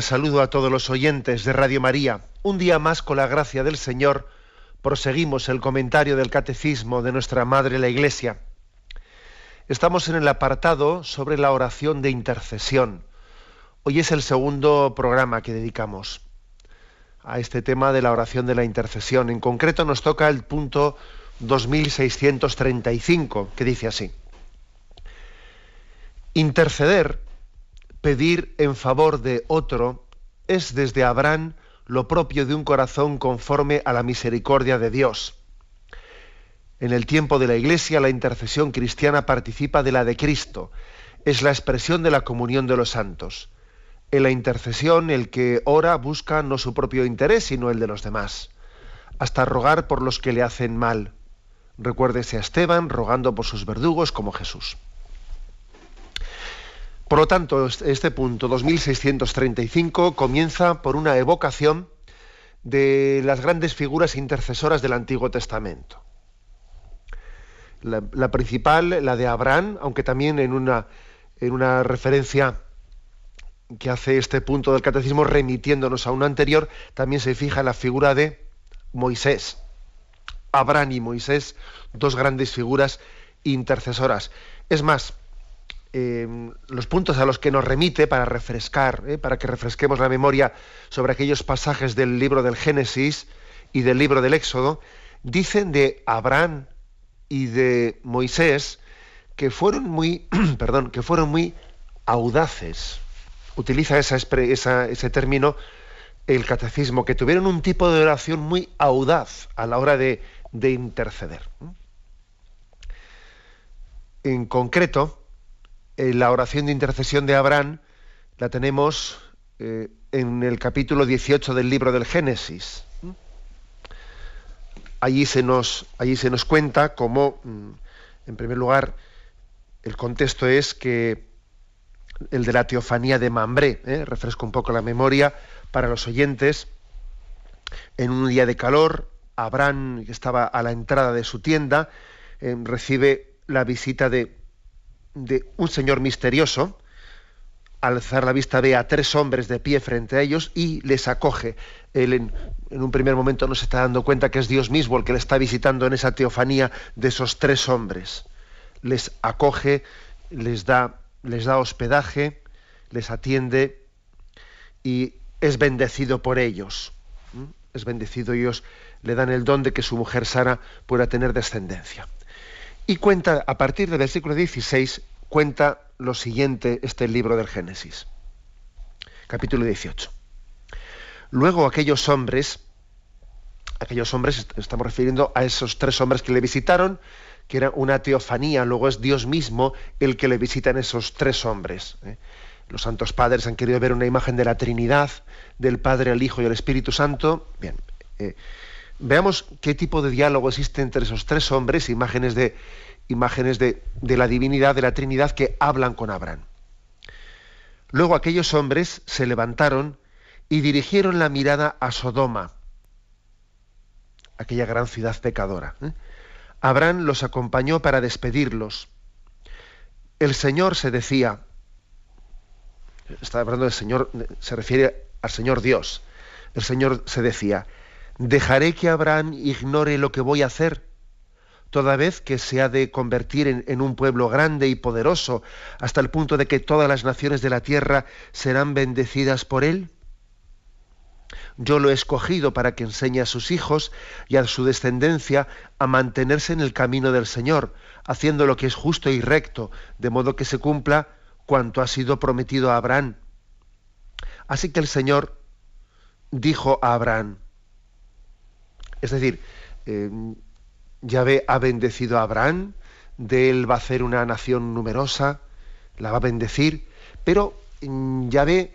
Saludo a todos los oyentes de Radio María. Un día más, con la gracia del Señor, proseguimos el comentario del Catecismo de nuestra Madre la Iglesia. Estamos en el apartado sobre la oración de intercesión. Hoy es el segundo programa que dedicamos a este tema de la oración de la intercesión. En concreto nos toca el punto 2635, que dice así. Interceder Pedir en favor de otro es desde Abraham lo propio de un corazón conforme a la misericordia de Dios. En el tiempo de la Iglesia la intercesión cristiana participa de la de Cristo, es la expresión de la comunión de los santos. En la intercesión el que ora busca no su propio interés, sino el de los demás, hasta rogar por los que le hacen mal. Recuérdese a Esteban rogando por sus verdugos como Jesús. Por lo tanto, este punto 2635 comienza por una evocación de las grandes figuras intercesoras del Antiguo Testamento. La, principal, la de Abraham, aunque también en una, en una referencia que hace este punto del catecismo remitiéndonos a una anterior, también se fija en la figura de Moisés. Abraham y Moisés, dos grandes figuras intercesoras. Es más, Em, los puntos a los que nos remite para refrescar, eh, para que refresquemos la memoria sobre aquellos pasajes del libro del Génesis y del libro del Éxodo, dicen de Abraham y de Moisés que fueron muy, perdón, que fueron muy audaces. Utiliza ese término el catecismo, que tuvieron un tipo de oración muy audaz a la hora de, de interceder. En concreto, eh, la oración de intercesión de Abraham la tenemos eh, en el capítulo 18 del libro del Génesis. Allí se nos, allí se nos cuenta cómo, mm, en primer lugar, el contexto es que el de la teofanía de Mambré, ¿eh? refresco un poco la memoria para los oyentes, en un día de calor, Abraham, que estaba a la entrada de su tienda, recibe la visita de de un señor misterioso, al alzar la vista ve a tres hombres de pie frente a ellos y les acoge. Él en, un primer momento no se está dando cuenta que es Dios mismo el que le está visitando en esa teofanía de esos tres hombres. Les acoge, les da, les da hospedaje, les atiende y es bendecido por ellos. ¿Mm? Es bendecido, ellos le dan el don de que su mujer Sara pueda tener descendencia. Y cuenta, a partir del versículo 16, cuenta lo siguiente este libro del Génesis. Capítulo 18. Luego aquellos hombres, aquellos hombres, estamos refiriendo a esos tres hombres que le visitaron, que era una teofanía, luego es Dios mismo el que le visita en esos tres hombres. ¿eh? Los santos padres han querido ver una imagen de la Trinidad, del Padre, el Hijo y el Espíritu Santo. Bien, eh, Veamos qué tipo de diálogo existe entre esos tres hombres, imágenes de, imágenes de, de la divinidad, de la Trinidad, que hablan con Abraham. Luego aquellos hombres se levantaron y dirigieron la mirada a Sodoma, aquella gran ciudad pecadora. ¿eh? Abraham los acompañó para despedirlos. El Señor se decía, está hablando del Señor, se refiere al Señor Dios. El Señor se decía, ¿Dejaré que Abraham ignore lo que voy a hacer? Toda vez que se ha de convertir en, un pueblo grande y poderoso, hasta el punto de que todas las naciones de la tierra serán bendecidas por él. Yo lo he escogido para que enseñe a sus hijos y a su descendencia a mantenerse en el camino del Señor, haciendo lo que es justo y recto, de modo que se cumpla cuanto ha sido prometido a Abraham. Así que el Señor dijo a Abraham, es decir, eh, Yahvé ha bendecido a Abraham, de él va a hacer una nación numerosa, la va a bendecir, pero mm, Yahvé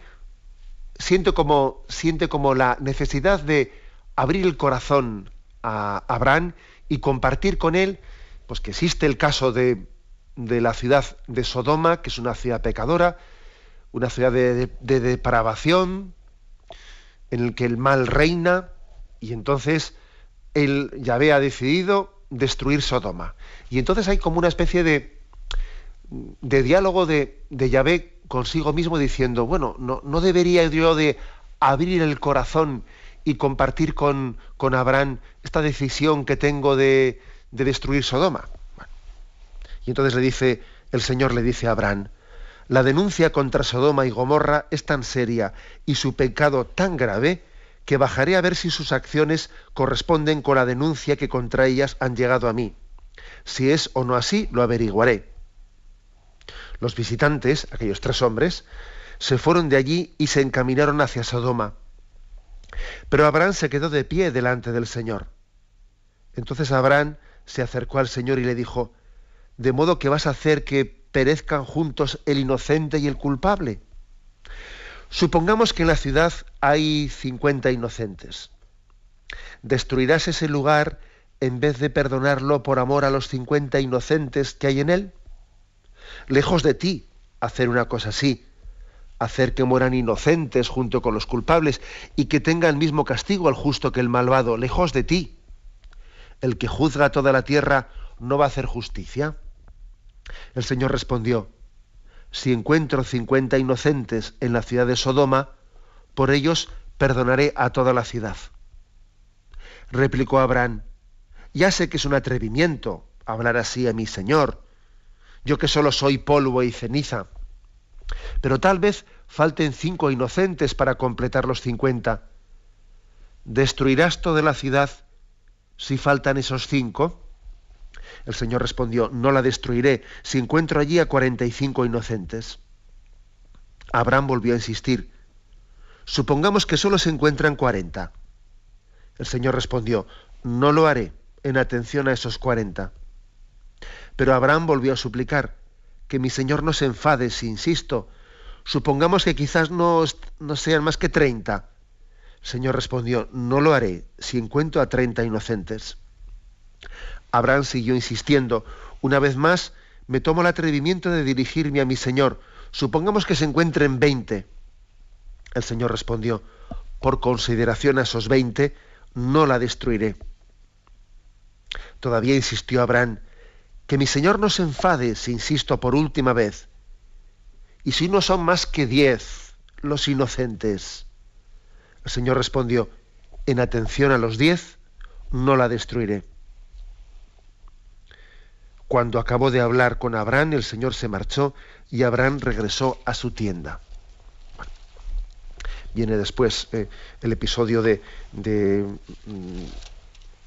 siente como, siente como la necesidad de abrir el corazón a Abraham y compartir con él, pues que existe el caso de, de la ciudad de Sodoma, que es una ciudad pecadora, una ciudad de, depravación, en el que el mal reina, y entonces él, Yahvé, ha decidido destruir Sodoma. Y entonces hay como una especie de, de diálogo de, de Yahvé consigo mismo diciendo, bueno, no, debería yo de abrir el corazón y compartir con, con Abraham esta decisión que tengo de destruir Sodoma. Y entonces le dice, el Señor le dice a Abraham, la denuncia contra Sodoma y Gomorra es tan seria y su pecado tan grave que bajaré a ver si sus acciones corresponden con la denuncia que contra ellas han llegado a mí. Si es o no así, lo averiguaré. Los visitantes, aquellos tres hombres, se fueron de allí y se encaminaron hacia Sodoma. Pero Abraham se quedó de pie delante del Señor. Entonces Abraham se acercó al Señor y le dijo, ¿de modo que vas a hacer que perezcan juntos el inocente y el culpable? Supongamos que en la ciudad hay 50 inocentes. ¿Destruirás ese lugar en vez de perdonarlo por amor a los 50 inocentes que hay en él? Lejos de ti hacer una cosa así, hacer que mueran inocentes junto con los culpables y que tenga el mismo castigo al justo que el malvado, lejos de ti. El que juzga toda la tierra no va a hacer justicia. El Señor respondió, si encuentro cincuenta inocentes en la ciudad de Sodoma, por ellos perdonaré a toda la ciudad. Replicó Abraham, ya sé que es un atrevimiento hablar así a mi Señor, yo que solo soy polvo y ceniza, pero tal vez falten cinco inocentes para completar los cincuenta. ¿Destruirás toda la ciudad si faltan esos cinco? El Señor respondió, no la destruiré si encuentro allí a cuarenta y cinco inocentes. Abraham volvió a insistir, supongamos que solo se encuentran cuarenta. El Señor respondió, no lo haré en atención a esos cuarenta. Pero Abraham volvió a suplicar, que mi Señor no se enfade si insisto. Supongamos que quizás no, no sean más que treinta. El Señor respondió, no lo haré si encuentro a treinta inocentes. Abraham siguió insistiendo. Una vez más, me tomo el atrevimiento de dirigirme a mi Señor. Supongamos que se encuentren veinte. El Señor respondió, por consideración a esos veinte, no la destruiré. Todavía insistió Abraham, que mi Señor no se enfade si insisto por última vez. Y si no son más que diez los inocentes. El Señor respondió, en atención a los diez, no la destruiré. Cuando acabó de hablar con Abraham, el Señor se marchó y Abraham regresó a su tienda. Viene después eh, el episodio de, de, mm,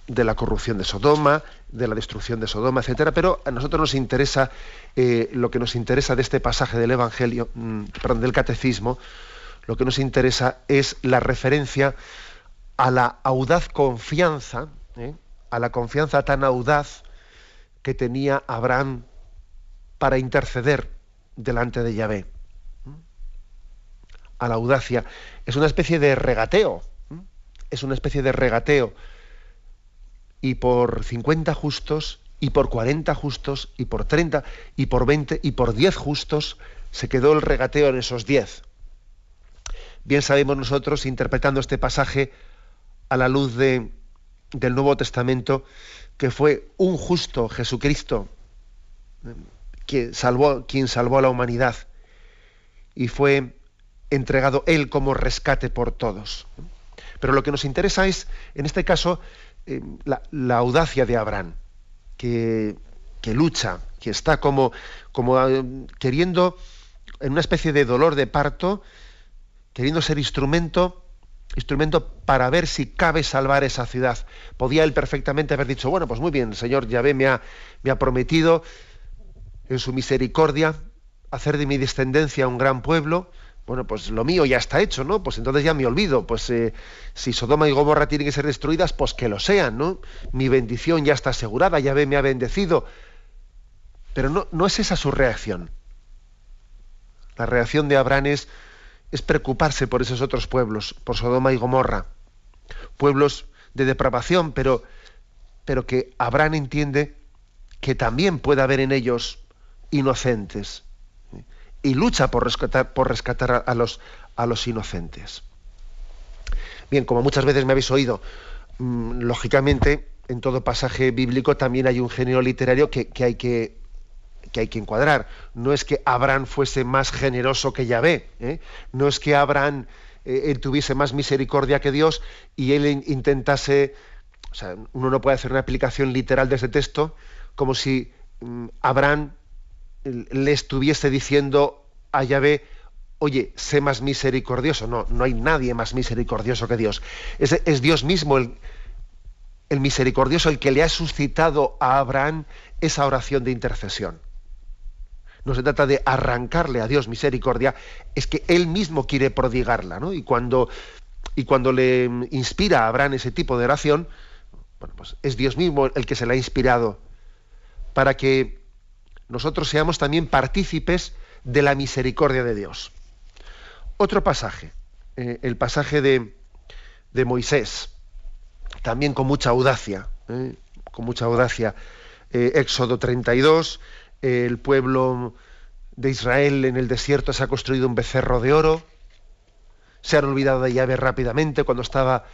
de, la corrupción de Sodoma, de la destrucción de Sodoma, etcétera. Pero a nosotros nos interesa eh, lo que nos interesa de este pasaje del Evangelio, mm, perdón, del Catecismo. Lo que nos interesa es la referencia a la audaz confianza, ¿eh? a la confianza tan audaz que tenía Abraham para interceder delante de Yahvé. A la audacia. Es una especie de regateo. Es una especie de regateo. Y por 50 justos, y por 40 justos, y por 30, y por 20, y por 10 justos, se quedó el regateo en esos 10. Bien sabemos nosotros, interpretando este pasaje a la luz de, del Nuevo Testamento, que fue un justo Jesucristo quien salvó, quien salvó a la humanidad y fue entregado él como rescate por todos. Pero lo que nos interesa es, en este caso, eh, la, audacia de Abraham, que, que, lucha, que está como, como eh, queriendo, en una especie de dolor de parto, queriendo ser instrumento instrumento para ver si cabe salvar esa ciudad. Podía él perfectamente haber dicho, bueno, pues muy bien, el Señor Yahvé me ha, me ha prometido en su misericordia hacer de mi descendencia un gran pueblo. Bueno, pues lo mío ya está hecho, ¿no? Pues entonces ya me olvido. Pues eh, si Sodoma y Gomorra tienen que ser destruidas, pues que lo sean, ¿no? Mi bendición ya está asegurada, Yahvé me ha bendecido. Pero no, no es esa su reacción. La reacción de Abraham es es preocuparse por esos otros pueblos, por Sodoma y Gomorra, pueblos de depravación, pero, pero que Abraham entiende que también puede haber en ellos inocentes y lucha por rescatar, por rescatar a, los, a los inocentes. Bien, como muchas veces me habéis oído, mm, lógicamente en todo pasaje bíblico también hay un género literario que, hay que, que, hay que encuadrar. No es que Abraham fuese más generoso que Yahvé, ¿eh? no es que Abraham eh, tuviese más misericordia que Dios y él intentase, o sea, uno no puede hacer una aplicación literal de ese texto como si mm, Abraham le estuviese diciendo a Yahvé, oye, sé más misericordioso. No, no hay nadie más misericordioso que Dios. Es, es Dios mismo el, el misericordioso, el que le ha suscitado a Abraham esa oración de intercesión. No se trata de arrancarle a Dios misericordia, es que Él mismo quiere prodigarla, ¿no? Y cuando, y cuando le inspira a Abraham ese tipo de oración, bueno, pues es Dios mismo el que se la ha inspirado para que nosotros seamos también partícipes de la misericordia de Dios. Otro pasaje, eh, el pasaje de, de, Moisés, también con mucha audacia, eh, con mucha audacia. Eh, Éxodo 32, el pueblo de Israel en el desierto se ha construido un becerro de oro, se han olvidado de llave rápidamente cuando estaba,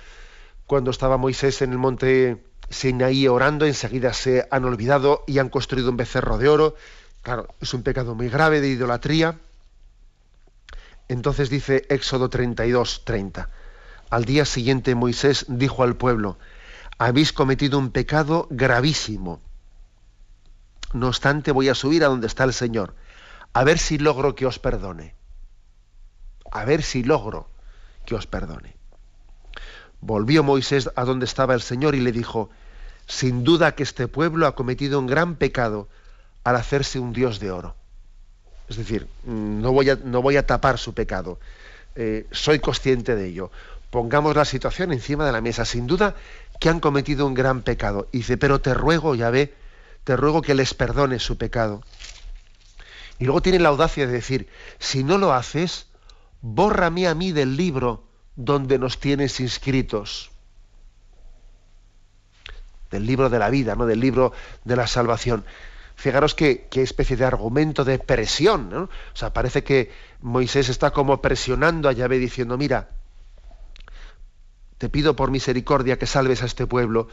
cuando estaba Moisés en el monte Sinaí orando, enseguida se han olvidado y han construido un becerro de oro. Claro, es un pecado muy grave de idolatría. Entonces dice Éxodo 32, 30. Al día siguiente Moisés dijo al pueblo, habéis cometido un pecado gravísimo. No obstante, voy a subir a donde está el Señor, a ver si logro que os perdone. A ver si logro que os perdone. Volvió Moisés a donde estaba el Señor y le dijo, sin duda que este pueblo ha cometido un gran pecado al hacerse un Dios de oro. Es decir, no voy a, no voy a tapar su pecado. Eh, soy consciente de ello. Pongamos la situación encima de la mesa. Sin duda que han cometido un gran pecado. Y dice, pero te ruego, ya ve, te ruego que les perdones su pecado. Y luego tiene la audacia de decir, si no lo haces, bórrame a mí del libro donde nos tienes inscritos. Del libro de la vida, ¿no? Del libro de la salvación. Fijaros qué, especie de argumento de presión, ¿no? O sea, parece que Moisés está como presionando a Yahvé diciendo, mira, te pido por misericordia que salves a este pueblo.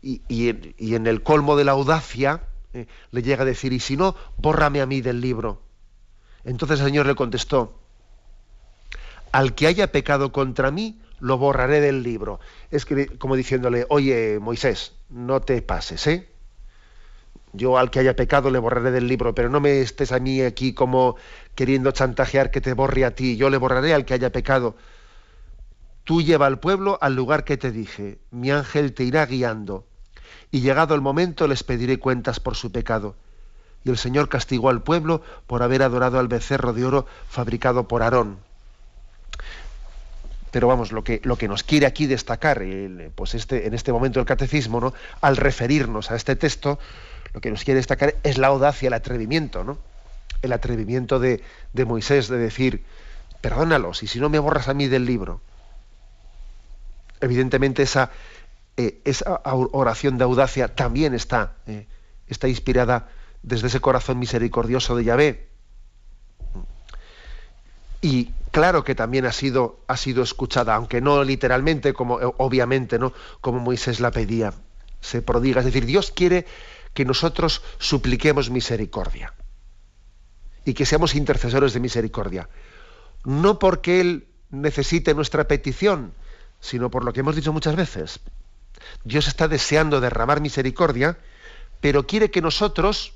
Y, en, el colmo de la audacia eh, le llega a decir, y si no, bórrame a mí del libro. Entonces el Señor le contestó, al que haya pecado contra mí, lo borraré del libro. Es que, como diciéndole, oye, Moisés, no te pases, ¿eh? Yo al que haya pecado le borraré del libro, pero no me estés a mí aquí como queriendo chantajear que te borre a ti. Yo le borraré al que haya pecado. Tú lleva al pueblo al lugar que te dije. Mi ángel te irá guiando. Y llegado el momento les pediré cuentas por su pecado. Y el Señor castigó al pueblo por haber adorado al becerro de oro fabricado por Aarón pero vamos, lo que, lo que nos quiere aquí destacar pues este, en este momento del catecismo, ¿no? al referirnos a este texto, lo que nos quiere destacar es la audacia, el atrevimiento, ¿no? el atrevimiento de, Moisés de decir, perdónalos, y si no me borras a mí del libro. Evidentemente esa, eh, esa oración de audacia también está, eh, está inspirada desde ese corazón misericordioso de Yahvé. Y claro que también ha sido, ha sido escuchada, aunque no literalmente, como eh, obviamente, ¿no? Como Moisés la pedía. Se prodiga. Es decir, Dios quiere que nosotros supliquemos misericordia. Y que seamos intercesores de misericordia. No porque Él necesite nuestra petición, sino por lo que hemos dicho muchas veces. Dios está deseando derramar misericordia, pero quiere que nosotros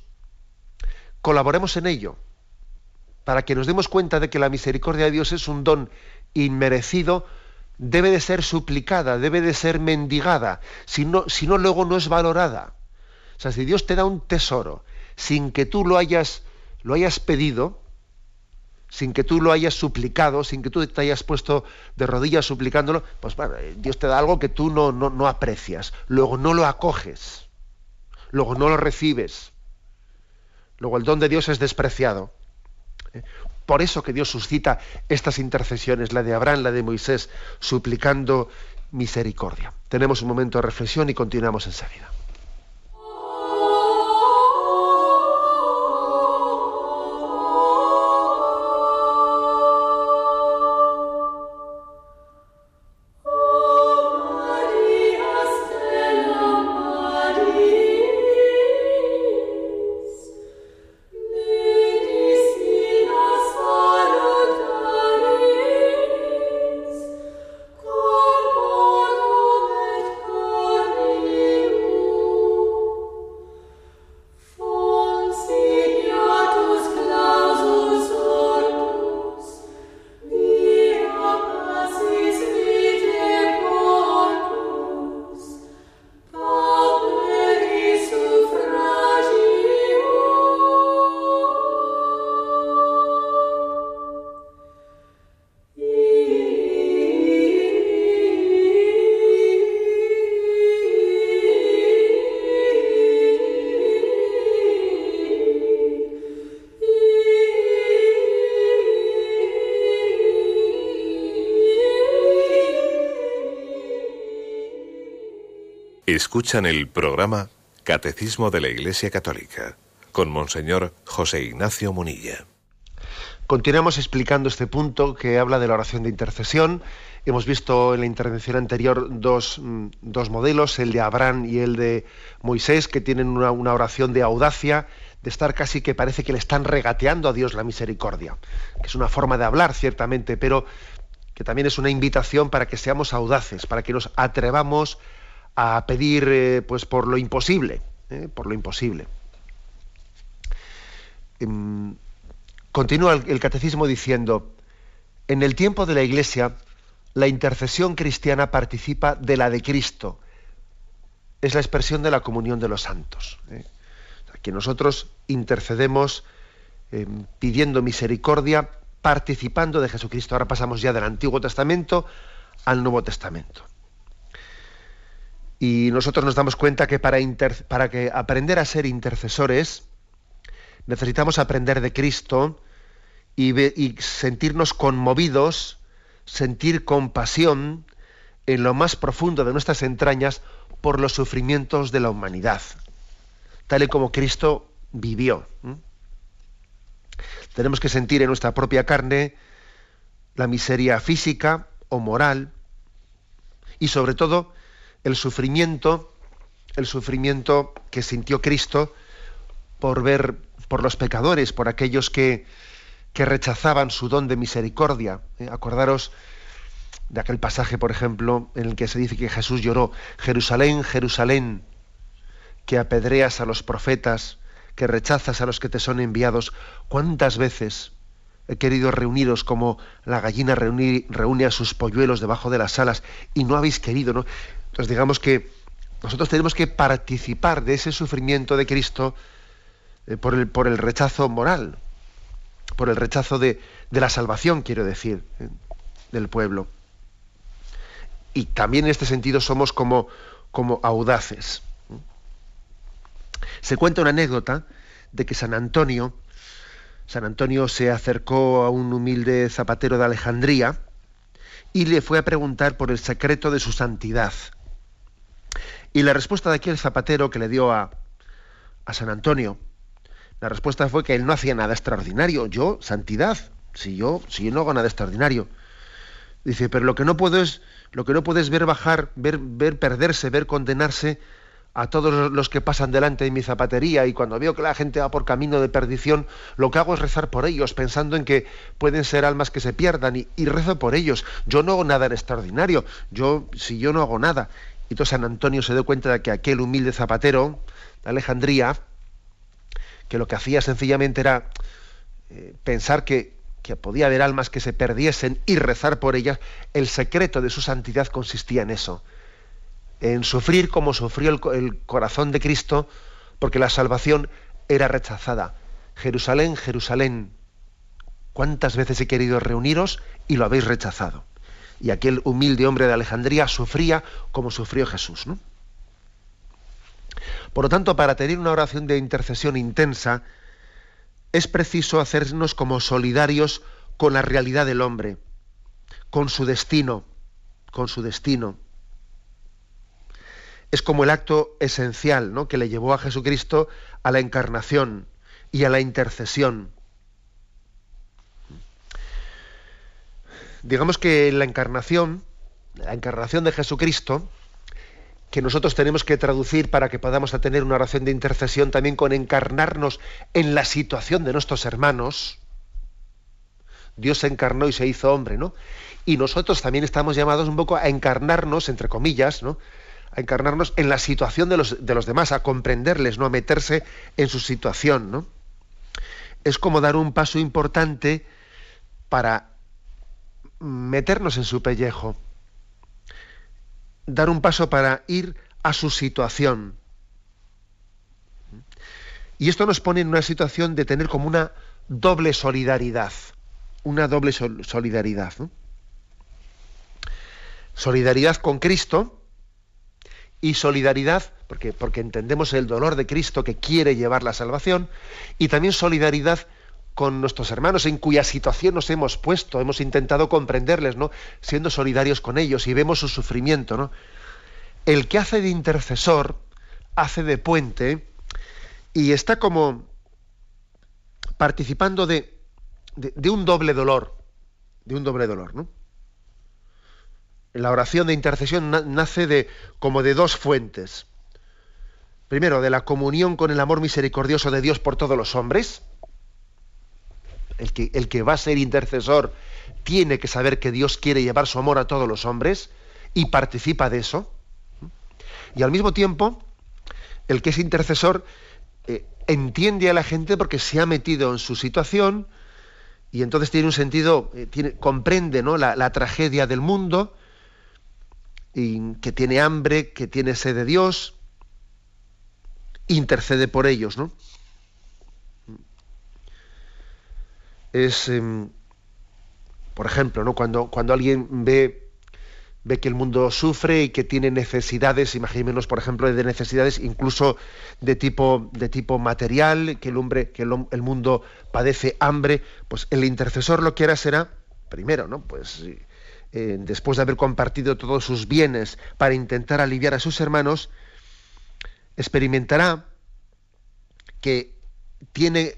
colaboremos en ello para que nos demos cuenta de que la misericordia de Dios es un don inmerecido, debe de ser suplicada, debe de ser mendigada, si no, luego no es valorada. O sea, si Dios te da un tesoro sin que tú lo hayas, lo hayas pedido, sin que tú lo hayas suplicado, sin que tú te hayas puesto de rodillas suplicándolo, pues bueno, Dios te da algo que tú no, no, no aprecias, luego no lo acoges, luego no lo recibes, luego el don de Dios es despreciado. por eso que Dios suscita estas intercesiones, la de Abraham, la de Moisés, suplicando misericordia. Tenemos un momento de reflexión y continuamos enseguida. Escuchan el programa Catecismo de la Iglesia Católica con Monseñor José Ignacio Munilla. Continuamos explicando este punto que habla de la oración de intercesión. Hemos visto en la intervención anterior dos, mm, dos modelos, el de Abraham y el de Moisés, que tienen una, una, oración de audacia, de estar casi que parece que le están regateando a Dios la misericordia, que es una forma de hablar, ciertamente, pero que también es una invitación para que seamos audaces, para que nos atrevamos a pedir eh, pues por lo imposible, eh, por lo imposible. Em, continúa el, catecismo diciendo, en el tiempo de la Iglesia, la intercesión cristiana participa de la de Cristo. Es la expresión de la comunión de los santos. ¿eh? que nosotros intercedemos em, pidiendo misericordia, participando de Jesucristo. Ahora pasamos ya del Antiguo Testamento al Nuevo Testamento. Y nosotros nos damos cuenta que para, aprender a ser intercesores necesitamos aprender de Cristo y sentirnos conmovidos, sentir compasión en lo más profundo de nuestras entrañas por los sufrimientos de la humanidad, tal y como Cristo vivió. Tenemos que sentir en nuestra propia carne la miseria física o moral y sobre todo el sufrimiento, el sufrimiento que sintió Cristo por ver por los pecadores, por aquellos que, que rechazaban su don de misericordia. ¿eh? Acordaros de aquel pasaje, por ejemplo, en el que se dice que Jesús lloró, Jerusalén, Jerusalén, que apedreas a los profetas, que rechazas a los que te son enviados. ¿Cuántas veces he querido reuniros como la gallina reúne a sus polluelos debajo de las alas y no habéis querido? ¿no? Entonces digamos que nosotros tenemos que participar de ese sufrimiento de Cristo eh, por, el, por el rechazo moral, por el rechazo de, la salvación, quiero decir, eh, del pueblo. Y también en este sentido somos como, como audaces. Se cuenta una anécdota de que San Antonio, San Antonio se acercó a un humilde zapatero de Alejandría y le fue a preguntar por el secreto de su santidad. Y la respuesta de aquel zapatero que le dio a, a San Antonio, la respuesta fue que él no hacía nada extraordinario. Yo, santidad, si yo, si yo no hago nada extraordinario. Dice, pero lo que no puedo es, lo que no puedes ver bajar, ver, ver perderse, ver condenarse a todos los que pasan delante de mi zapatería y cuando veo que la gente va por camino de perdición, lo que hago es rezar por ellos, pensando en que pueden ser almas que se pierdan y, rezo por ellos. Yo no hago nada extraordinario. Yo, si yo no hago nada, y San Antonio se dio cuenta de que aquel humilde zapatero de Alejandría, que lo que hacía sencillamente era eh, pensar que, podía haber almas que se perdiesen y rezar por ellas, el secreto de su santidad consistía en eso, en sufrir como sufrió el corazón de Cristo, porque la salvación era rechazada. Jerusalén, Jerusalén, ¿cuántas veces he querido reuniros y lo habéis rechazado? Y aquel humilde hombre de Alejandría sufría como sufrió Jesús. Por lo tanto, para tener una oración de intercesión intensa, es preciso hacernos como solidarios con la realidad del hombre, con su destino, con su destino. Es como el acto esencial ¿no? que le llevó a Jesucristo a la encarnación y a la intercesión. Digamos que la encarnación, la encarnación de Jesucristo, que nosotros tenemos que traducir para que podamos tener una oración de intercesión también con encarnarnos en la situación de nuestros hermanos. Dios se encarnó y se hizo hombre, ¿no? Y nosotros también estamos llamados un poco a encarnarnos, entre comillas, ¿no? A encarnarnos en la situación de los, de los demás, a comprenderles, ¿no? A meterse en su situación, ¿no? Es como dar un paso importante para meternos en su pellejo dar un paso para ir a su situación. Y esto nos pone en una situación de tener como una doble solidaridad, una doble solidaridad. Solidaridad con Cristo y solidaridad, porque, porque entendemos el dolor de Cristo que quiere llevar la salvación, y también solidaridad con nuestros hermanos en cuya situación nos hemos puesto, hemos intentado comprenderles, ¿no? Siendo solidarios con ellos y vemos su sufrimiento, ¿no? El que hace de intercesor, hace de puente y está como participando de, de, un doble dolor, de un doble dolor, ¿no? La oración de intercesión nace de como de dos fuentes. Primero, de la comunión con el amor misericordioso de Dios por todos los hombres, el que, el que va a ser intercesor tiene que saber que Dios quiere llevar su amor a todos los hombres y participa de eso. Y al mismo tiempo, el que es intercesor eh, entiende a la gente porque se ha metido en su situación y entonces tiene un sentido, eh, comprende ¿no? la, la, tragedia del mundo, y que tiene hambre, que tiene sed de Dios, intercede por ellos, ¿no? Es, em, por ejemplo, ¿no? cuando, cuando alguien ve, ve que el mundo sufre y que tiene necesidades, imaginémonos, por ejemplo, de necesidades incluso de tipo, de tipo material, que el hombre, que el, mundo padece hambre, pues el intercesor lo que hará será, primero, ¿no? Pues eh, después de haber compartido todos sus bienes para intentar aliviar a sus hermanos, experimentará que tiene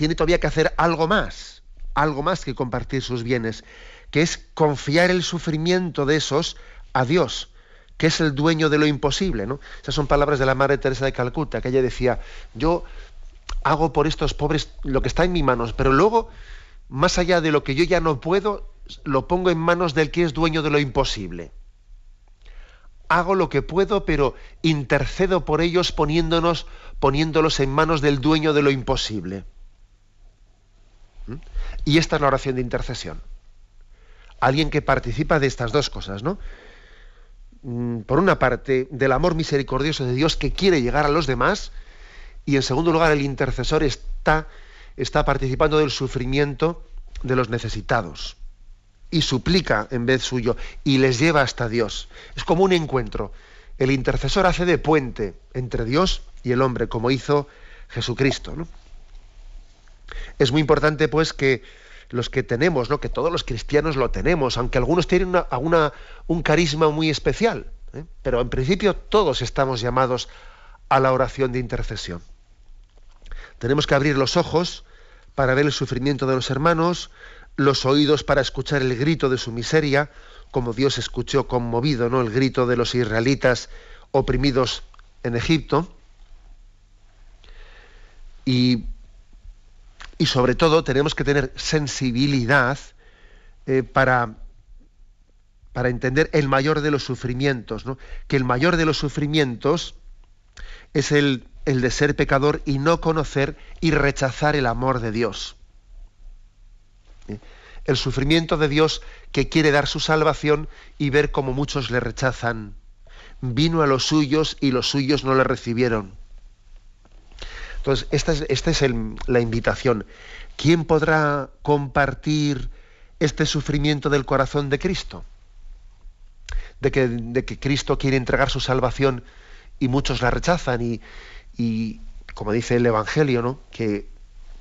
tiene todavía que hacer algo más, algo más que compartir sus bienes, que es confiar el sufrimiento de esos a Dios, que es el dueño de lo imposible. ¿no? Esas son palabras de la Madre Teresa de Calcuta, que ella decía, yo hago por estos pobres lo que está en mis manos, pero luego, más allá de lo que yo ya no puedo, lo pongo en manos del que es dueño de lo imposible. Hago lo que puedo, pero intercedo por ellos poniéndonos, poniéndolos en manos del dueño de lo imposible. Y esta es la oración de intercesión. Alguien que participa de estas dos cosas, ¿no? Mm, por una parte, del amor misericordioso de Dios que quiere llegar a los demás, y en segundo lugar, el intercesor está, está participando del sufrimiento de los necesitados y suplica en vez suyo y les lleva hasta Dios. Es como un encuentro. El intercesor hace de puente entre Dios y el hombre, como hizo Jesucristo. ¿no? Es muy importante, pues, que los que tenemos, que todos los cristianos lo tenemos, aunque algunos tienen un carisma muy especial, ¿eh? pero en principio todos estamos llamados a la oración de intercesión. Tenemos que abrir los ojos para ver el sufrimiento de los hermanos, los oídos para escuchar el grito de su miseria, como Dios escuchó conmovido ¿no? el grito de los israelitas oprimidos en Egipto, y y sobre todo tenemos que tener sensibilidad eh, para, para entender el mayor de los sufrimientos, que el mayor de los sufrimientos es el, el de ser pecador y no conocer y rechazar el amor de Dios. ¿Eh? El sufrimiento de Dios que quiere dar su salvación y ver cómo muchos le rechazan. Vino a los suyos y los suyos no le recibieron. Entonces, esta es, la invitación. ¿Quién podrá compartir este sufrimiento del corazón de Cristo? De que, Cristo quiere entregar su salvación y muchos la rechazan y, como dice el Evangelio, ¿no? que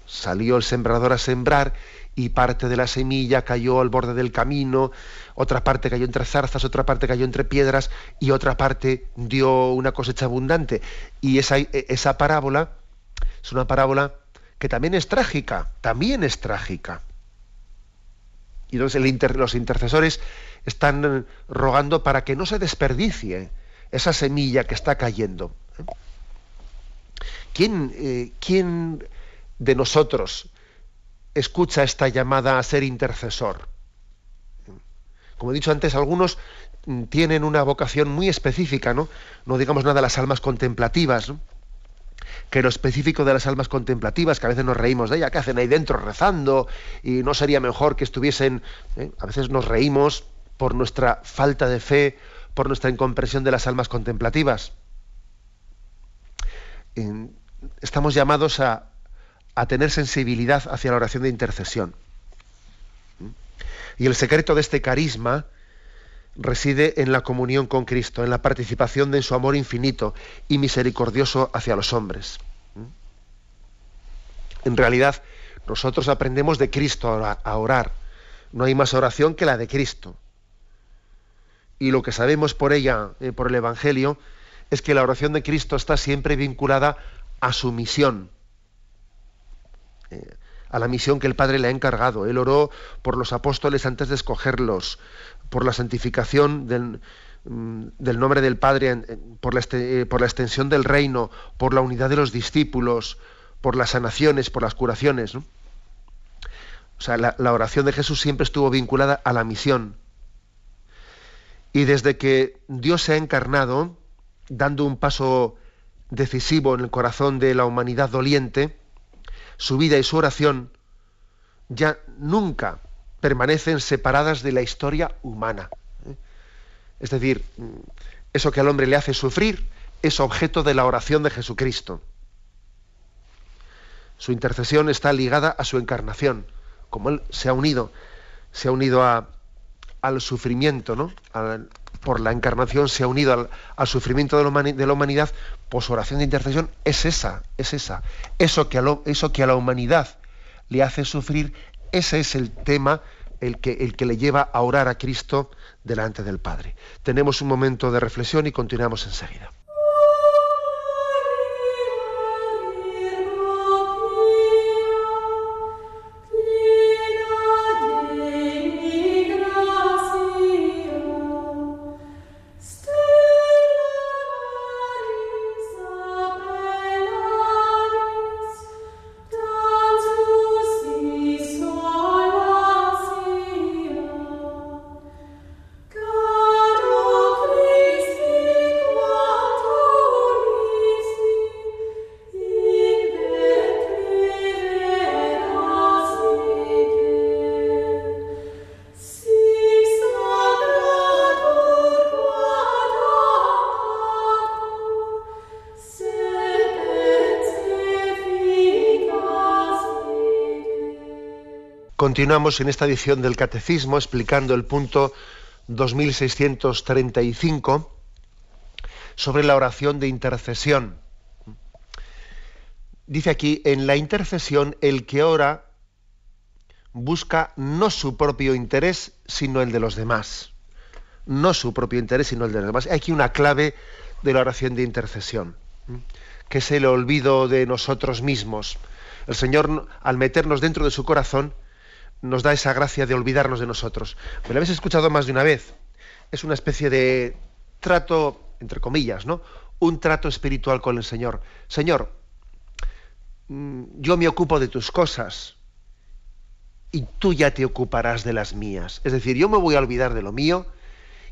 salió el sembrador a sembrar y parte de la semilla cayó al borde del camino, otra parte cayó entre zarzas, otra parte cayó entre piedras y otra parte dio una cosecha abundante. Y esa parábola es una parábola que también es trágica, también es trágica. Y entonces los intercesores están rogando para que no se desperdicie esa semilla que está cayendo. ¿Quién, eh, ¿Quién de nosotros escucha esta llamada a ser intercesor? Como he dicho antes, algunos tienen una vocación muy específica, ¿no? No digamos nada las almas contemplativas. Que lo específico de las almas contemplativas, que a veces nos reímos de ella, que hacen ahí dentro rezando y no sería mejor que estuviesen, ¿eh? a veces nos reímos por nuestra falta de fe, por nuestra incompresión de las almas contemplativas. Estamos llamados a, a tener sensibilidad hacia la oración de intercesión. Y el secreto de este carisma reside en la comunión con Cristo, en la participación de su amor infinito y misericordioso hacia los hombres. En realidad, nosotros aprendemos de Cristo a orar. No hay más oración que la de Cristo. Y lo que sabemos por ella, eh, por el Evangelio, es que la oración de Cristo está siempre vinculada a su misión, eh, a la misión que el Padre le ha encargado. Él oró por los apóstoles antes de escogerlos, por la santificación del, mm, nombre del Padre, por la, eh, por la, extensión del reino, por la unidad de los discípulos, por las sanaciones, por las curaciones. O sea, la, la, oración de Jesús siempre estuvo vinculada a la misión. Y desde que Dios se ha encarnado, dando un paso decisivo en el corazón de la humanidad doliente, su vida y su oración ya nunca permanecen separadas de la historia humana. ¿eh? Es decir, eso que al hombre le hace sufrir es objeto de la oración de Jesucristo. Su intercesión está ligada a su encarnación, como él se ha unido, se ha unido al sufrimiento, ¿no? por la encarnación se ha unido al, sufrimiento de la, humanidad, pues oración de intercesión es esa, es esa. Eso que, a eso que a la humanidad le hace sufrir ese es el tema el que, el que le lleva a orar a Cristo delante del Padre. Tenemos un momento de reflexión y continuamos enseguida. Continuamos en esta edición del Catecismo explicando el punto 2635 sobre la oración de intercesión. Dice aquí, en la intercesión el que ora busca no su propio interés, sino el de los demás. No su propio interés, sino el de los demás. Hay aquí una clave de la oración de intercesión, que es el olvido de nosotros mismos. El Señor, al meternos dentro de su corazón, nos da esa gracia de olvidarnos de nosotros. Me lo habéis escuchado más de una vez. Es una especie de trato, entre comillas, ¿no? Un trato espiritual con el Señor. Señor, mm, yo me ocupo de tus cosas y tú ya te ocuparás de las mías. Es decir, yo me voy a olvidar de lo mío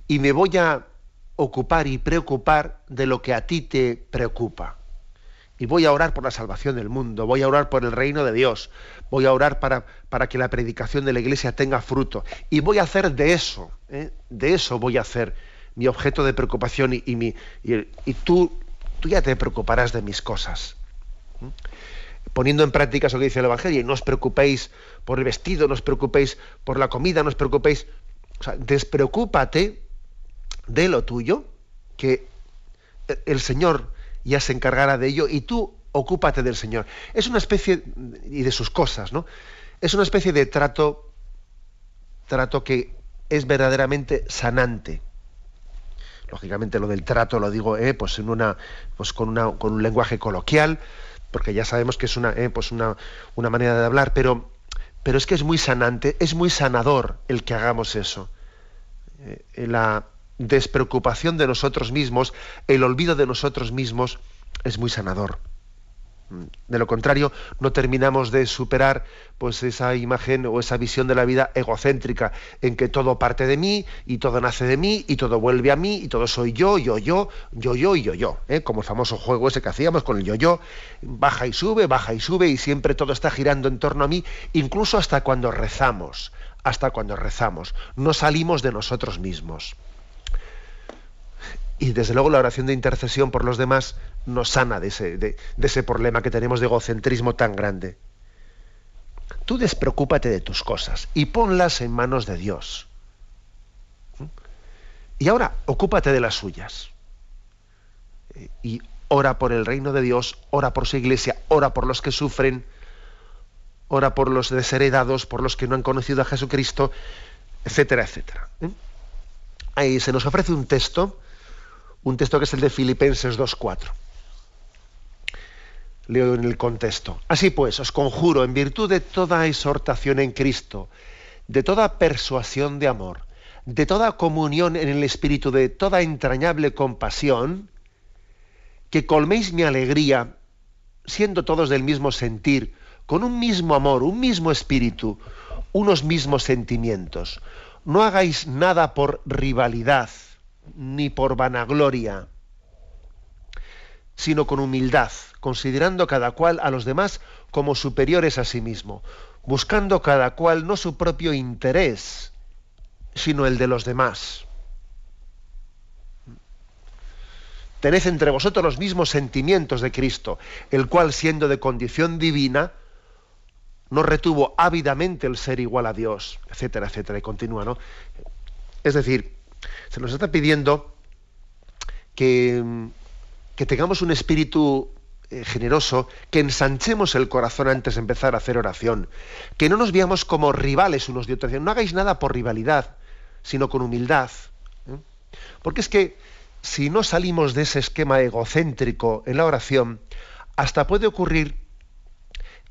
y me voy a ocupar y preocupar de lo que a ti te preocupa y voy a orar por la salvación del mundo, voy a orar por el reino de Dios, voy a orar para, para que la predicación de la iglesia tenga fruto. Y voy a hacer de eso, ¿eh? de eso voy a hacer mi objeto de preocupación y, mi, y, tú, tú ya te preocuparás de mis cosas. Poniendo en práctica eso que dice el Evangelio, y no os preocupéis por el vestido, no os preocupéis por la comida, no os preocupéis. O sea, despreocúpate de lo tuyo, que el Señor ya se encargará de ello y tú ocúpate del Señor. Es una especie, y de sus cosas, ¿no? Es una especie de trato, trato que es verdaderamente sanante. Lógicamente lo del trato lo digo eh, pues en una, pues con, una, con un lenguaje coloquial, porque ya sabemos que es una, eh, pues una, una manera de hablar, pero, pero es que es muy sanante, es muy sanador el que hagamos eso. Eh, la despreocupación de nosotros mismos, el olvido de nosotros mismos, es muy sanador. De lo contrario, no terminamos de superar pues esa imagen o esa visión de la vida egocéntrica, en que todo parte de mí y todo nace de mí y todo vuelve a mí y todo soy yo, yo, yo, yo, yo y yo, yo. ¿eh? Como el famoso juego ese que hacíamos con el yo-yo, baja y sube, baja y sube y siempre todo está girando en torno a mí, incluso hasta cuando rezamos, hasta cuando rezamos. No salimos de nosotros mismos. Y desde luego la oración de intercesión por los demás nos sana de ese, de, ese problema que tenemos de egocentrismo tan grande. Tú despreocúpate de tus cosas y ponlas en manos de Dios. ¿Mm? Y ahora, ocúpate de las suyas. Y ora por el reino de Dios, ora por su iglesia, ora por los que sufren, ora por los desheredados, por los que no han conocido a Jesucristo, etcétera, etcétera. ¿eh? Ahí se nos ofrece un texto, un texto que es el de Filipenses 2.4 leo en el contexto. Así pues, os conjuro, en virtud de toda exhortación en Cristo, de toda persuasión de amor, de toda comunión en el Espíritu, de toda entrañable compasión, que colméis mi alegría, siendo todos del mismo sentir, con un mismo amor, un mismo espíritu, unos mismos sentimientos. No hagáis nada por rivalidad, ni por vanagloria, sino con humildad, considerando cada cual a los demás como superiores a sí mismo, buscando cada cual no su propio interés, sino el de los demás. Tened entre vosotros los mismos sentimientos de Cristo, el cual, siendo de condición divina, no retuvo ávidamente el ser igual a Dios, etcétera, etcétera, y continúa, ¿no? Es decir, se nos está pidiendo que, tengamos un espíritu eh, generoso, que ensanchemos el corazón antes de empezar a hacer oración, que no nos veamos como rivales unos de otros, no hagáis nada por rivalidad, sino con humildad. ¿eh? Porque es que si no salimos de ese esquema egocéntrico en la oración, hasta puede ocurrir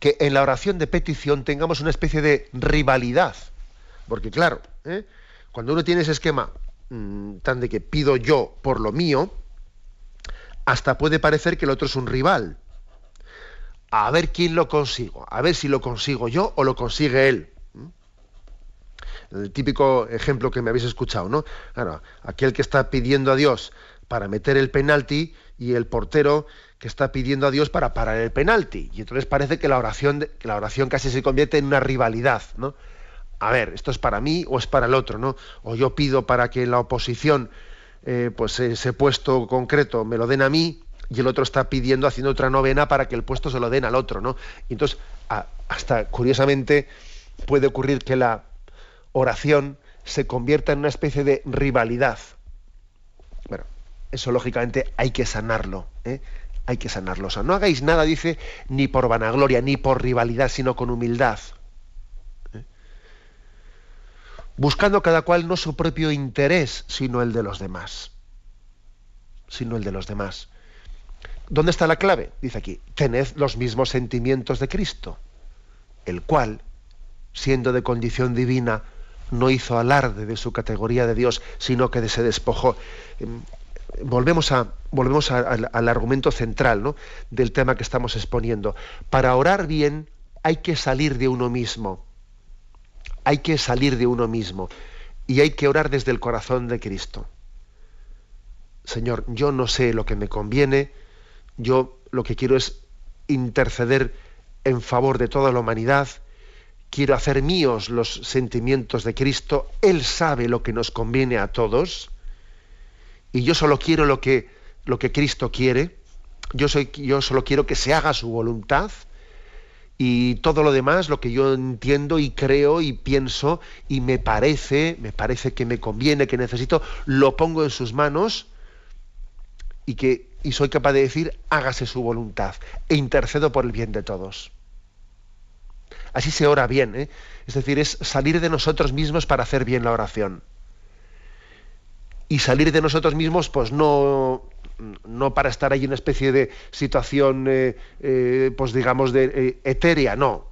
que en la oración de petición tengamos una especie de rivalidad. Porque claro, ¿eh? cuando uno tiene ese esquema mm, tan de que pido yo por lo mío, hasta puede parecer que el otro es un rival. A ver quién lo consigo, a ver si lo consigo yo o lo consigue él. El típico ejemplo que me habéis escuchado, ¿no? Claro, aquel que está pidiendo a Dios para meter el penalti y el portero que está pidiendo a Dios para parar el penalti. Y entonces parece que la oración, que la oración casi se convierte en una rivalidad, ¿no? A ver, esto es para mí o es para el otro, ¿no? O yo pido para que la oposición eh, pues ese puesto concreto me lo den a mí y el otro está pidiendo, haciendo otra novena para que el puesto se lo den al otro, ¿no? Y entonces, hasta curiosamente, puede ocurrir que la oración se convierta en una especie de rivalidad. Bueno, eso lógicamente hay que sanarlo, ¿eh? hay que sanarlo. O sea, no hagáis nada, dice, ni por vanagloria, ni por rivalidad, sino con humildad buscando cada cual no su propio interés, sino el de los demás. Sino el de los demás. ¿Dónde está la clave? Dice aquí, tened los mismos sentimientos de Cristo, el cual, siendo de condición divina, no hizo alarde de su categoría de Dios, sino que se despojó. Em, volvemos, a, volvemos al, argumento central del tema que estamos exponiendo. Para orar bien hay que salir de uno mismo hay que salir de uno mismo y hay que orar desde el corazón de Cristo. Señor, yo no sé lo que me conviene, yo lo que quiero es interceder en favor de toda la humanidad, quiero hacer míos los sentimientos de Cristo, Él sabe lo que nos conviene a todos, y yo solo quiero lo que, lo que Cristo quiere, yo, yo solo quiero que se haga su voluntad, y todo lo demás, lo que yo entiendo y creo y pienso y me parece, me parece que me conviene, que necesito, lo pongo en sus manos y que, y soy capaz de decir, hágase su voluntad, e intercedo por el bien de todos. Así se ora bien, ¿eh? es decir, es salir de nosotros mismos para hacer bien la oración. Y salir de nosotros mismos, pues no, no para estar ahí en una especie de situación, eh, eh, pues digamos, de etérea, no,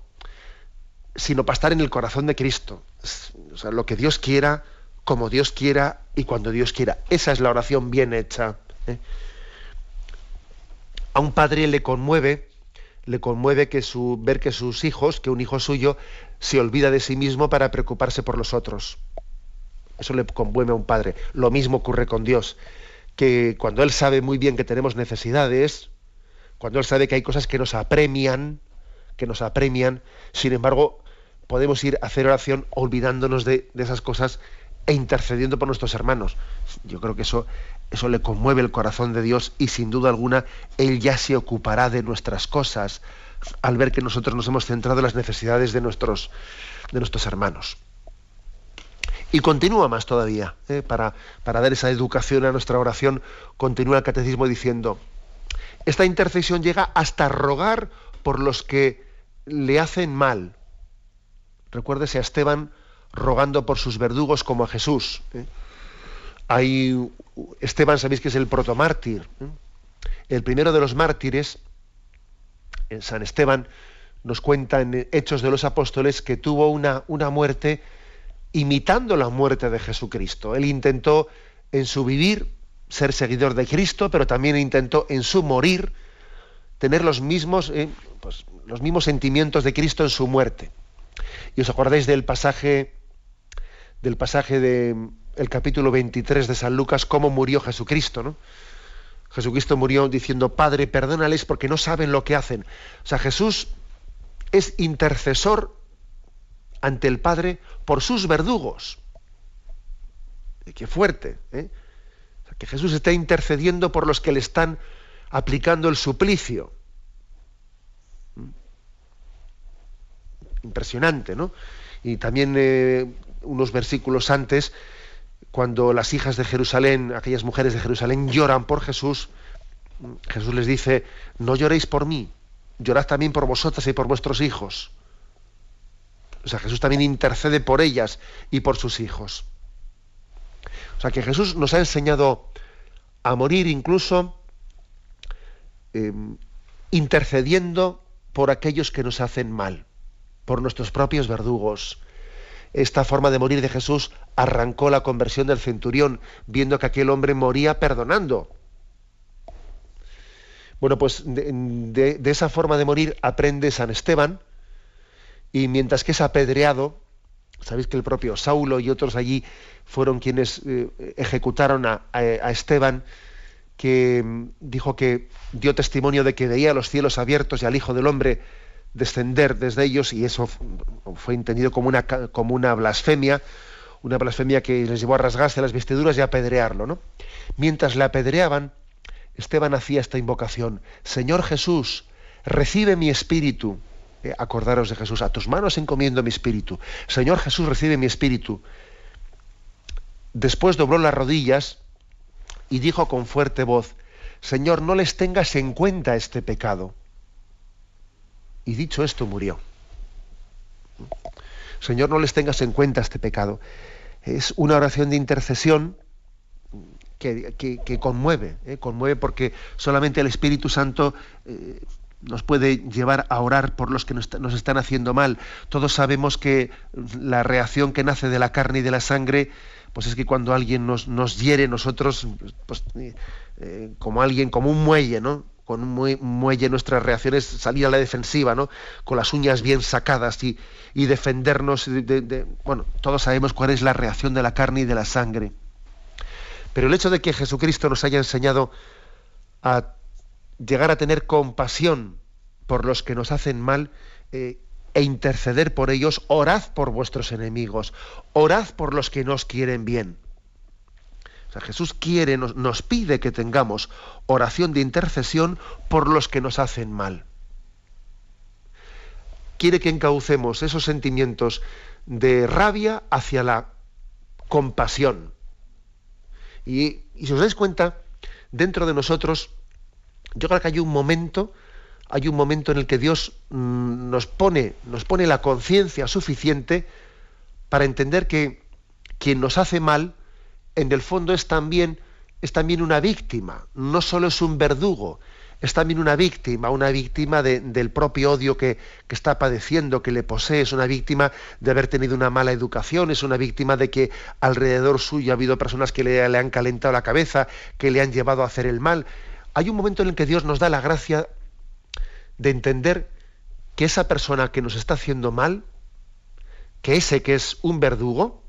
sino para estar en el corazón de Cristo. O sea, lo que Dios quiera, como Dios quiera y cuando Dios quiera. Esa es la oración bien hecha. A un padre le conmueve le conmueve que su, ver que sus hijos, que un hijo suyo, se olvida de sí mismo para preocuparse por los otros. Eso le conmueve a un padre. Lo mismo ocurre con Dios, que cuando Él sabe muy bien que tenemos necesidades, cuando Él sabe que hay cosas que nos apremian, que nos apremian, sin embargo, podemos ir a hacer oración olvidándonos de, de esas cosas e intercediendo por nuestros hermanos. Yo creo que eso, eso le conmueve el corazón de Dios y sin duda alguna Él ya se ocupará de nuestras cosas al ver que nosotros nos hemos centrado en las necesidades de nuestros, de nuestros hermanos. Y continúa más todavía, ¿eh? para, para dar esa educación a nuestra oración, continúa el catecismo diciendo, esta intercesión llega hasta rogar por los que le hacen mal. Recuérdese a Esteban rogando por sus verdugos como a Jesús. ¿eh? Esteban, sabéis que es el protomártir. ¿eh? El primero de los mártires, en San Esteban, nos cuenta en Hechos de los Apóstoles que tuvo una, una muerte imitando la muerte de Jesucristo. Él intentó en su vivir ser seguidor de Cristo, pero también intentó en su morir tener los mismos, ¿eh? pues, los mismos sentimientos de Cristo en su muerte. Y os acordáis del pasaje del pasaje del el capítulo 23 de San Lucas, cómo murió Jesucristo, ¿no? Jesucristo murió diciendo, Padre, perdónales porque no saben lo que hacen. O sea, Jesús es intercesor ante el Padre por sus verdugos. Qué fuerte, ¿eh? que Jesús está intercediendo por los que le están aplicando el suplicio. Impresionante, ¿no? Y también eh, unos versículos antes, cuando las hijas de Jerusalén, aquellas mujeres de Jerusalén lloran por Jesús, Jesús les dice, no lloréis por mí, llorad también por vosotras y por vuestros hijos. O sea, Jesús también intercede por ellas y por sus hijos. O sea, que Jesús nos ha enseñado a morir incluso em, intercediendo por aquellos que nos hacen mal, por nuestros propios verdugos, esta forma de morir de Jesús arrancó la conversión del centurión, viendo que aquel hombre moría perdonando. Bueno, pues de, esa forma de morir aprende San Esteban, y mientras que es apedreado, sabéis que el propio Saulo y otros allí fueron quienes eh, ejecutaron a, Esteban, que mm, dijo que dio testimonio de que veía los cielos abiertos y al Hijo del Hombre descender desde ellos y eso fue entendido como una, como una blasfemia, una blasfemia que les llevó a rasgarse las vestiduras y a apedrearlo. ¿no? Mientras le apedreaban, Esteban hacía esta invocación, Señor Jesús, recibe mi espíritu. Eh, acordaros de Jesús, a tus manos encomiendo mi espíritu. Señor Jesús, recibe mi espíritu. Después dobló las rodillas y dijo con fuerte voz, Señor, no les tengas en cuenta este pecado y dicho esto murió. Señor, no les tengas en cuenta este pecado. Es una oración de intercesión que, conmueve, ¿eh? conmueve porque solamente el Espíritu Santo eh, nos puede llevar a orar por los que nos, están haciendo mal. Todos sabemos que la reacción que nace de la carne y de la sangre, pues es que cuando alguien nos, hiere, nosotros, pues, eh, como alguien, como un muelle, ¿no? con un muelle nuestras reacciones salir a la defensiva, ¿no? Con las uñas bien sacadas y, defendernos. De, bueno, todos sabemos cuál es la reacción de la carne y de la sangre. Pero el hecho de que Jesucristo nos haya enseñado a llegar a tener compasión por los que nos hacen mal eh, e interceder por ellos, orad por vuestros enemigos, orad por los que nos quieren bien. Jesús quiere, nos, nos pide que tengamos oración de intercesión por los que nos hacen mal. Quiere que encaucemos esos sentimientos de rabia hacia la compasión. Y, si os dais cuenta, dentro de nosotros yo creo que hay un momento, hay un momento en el que Dios mm, nos pone, nos pone la conciencia suficiente para entender que quien nos hace mal, en el fondo es también, es también una víctima, no solo es un verdugo, es también una víctima, una víctima del propio odio que, está padeciendo, que le posee, es una víctima de haber tenido una mala educación, es una víctima de que alrededor suyo ha habido personas que le han calentado la cabeza, que le han llevado a hacer el mal. Hay un momento en el que Dios nos da la gracia de entender que esa persona que nos está haciendo mal, que ese que es un verdugo,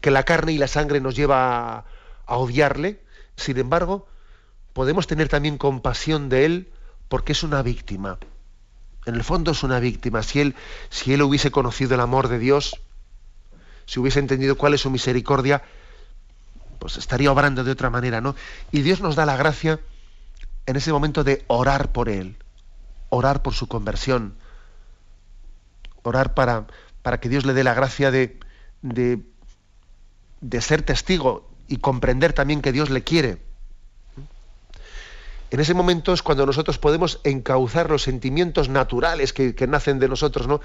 que la carne y la sangre nos lleva a, a odiarle, sin embargo, podemos tener también compasión de él porque es una víctima. En el fondo es una víctima. Si él, si él hubiese conocido el amor de Dios, si hubiese entendido cuál es su misericordia, pues estaría obrando de otra manera, ¿no? Y Dios nos da la gracia en ese momento de orar por él, orar por su conversión, orar para, para que Dios le dé la gracia de, de, de ser testigo y comprender también que Dios le quiere en ese momento es cuando nosotros podemos encauzar los sentimientos naturales que, nacen de nosotros, ¿no?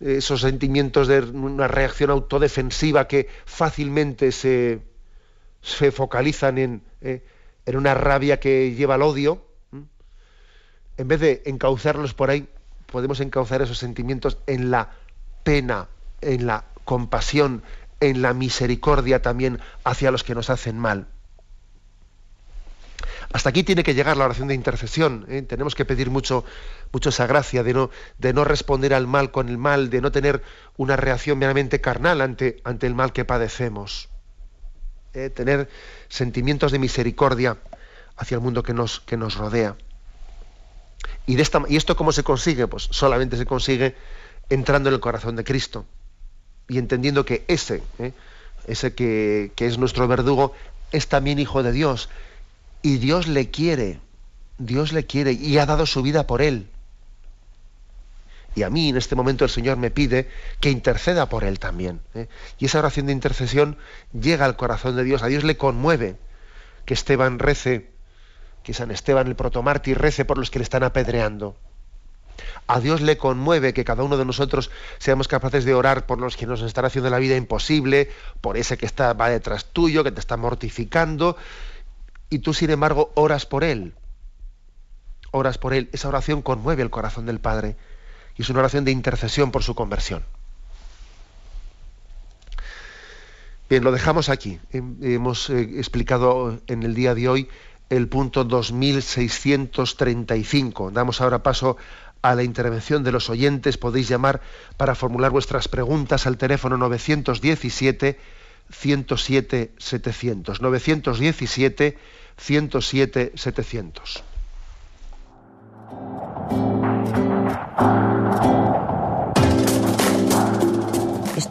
Esos sentimientos de una reacción autodefensiva que fácilmente se, se focalizan en, eh, en, una rabia que lleva al odio. En vez de encauzarlos por ahí, podemos encauzar esos sentimientos en la pena, en la compasión, en la misericordia también hacia los que nos hacen mal. Hasta aquí tiene que llegar la oración de intercesión. ¿eh? Tenemos que pedir mucho, mucho esa gracia de no, de no responder al mal con el mal, de no tener una reacción meramente carnal ante, ante el mal que padecemos. ¿Eh? Tener sentimientos de misericordia hacia el mundo que nos, que nos rodea. ¿Y, de esta, ¿Y esto cómo se consigue? Pues solamente se consigue entrando en el corazón de Cristo y entendiendo que ese, ¿eh? ese que, que es nuestro verdugo, es también hijo de Dios y Dios le quiere, Dios le quiere y ha dado su vida por él. Y a mí en este momento el Señor me pide que interceda por él también. ¿eh? Y esa oración de intercesión llega al corazón de Dios, a Dios le conmueve que Esteban rece, que San Esteban el protomártir rece por los que le están apedreando. A Dios le conmueve que cada uno de nosotros seamos capaces de orar por los que nos están haciendo la vida imposible, por ese que está, va detrás tuyo, que te está mortificando, y tú sin embargo oras por él. Oras por él. Esa oración conmueve el corazón del Padre y es una oración de intercesión por su conversión. Bien, lo dejamos aquí. Hemos eh, explicado en el día de hoy el punto 2635. Damos ahora paso a la intervención de los oyentes. Podéis llamar para formular vuestras preguntas al teléfono 917 107 700. 917 107 700.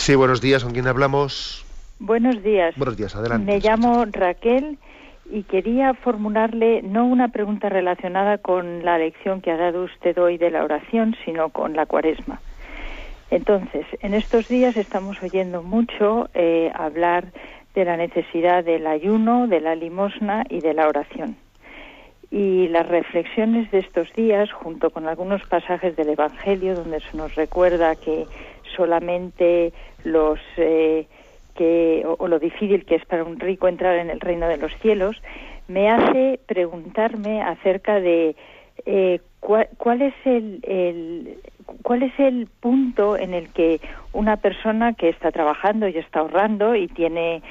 Sí, buenos días, ¿con quién hablamos? Buenos días. Buenos días, adelante. Me llamo Raquel y quería formularle no una pregunta relacionada con la lección que ha dado usted hoy de la oración, sino con la cuaresma. Entonces, en estos días estamos oyendo mucho eh, hablar de la necesidad del ayuno, de la limosna y de la oración. Y las reflexiones de estos días, junto con algunos pasajes del Evangelio, donde se nos recuerda que solamente los eh, que o, lo difícil que es para un rico entrar en el reino de los cielos, me hace preguntarme acerca de eh, cuál, es el, cuál es el punto en el que una persona que está trabajando y está ahorrando y tiene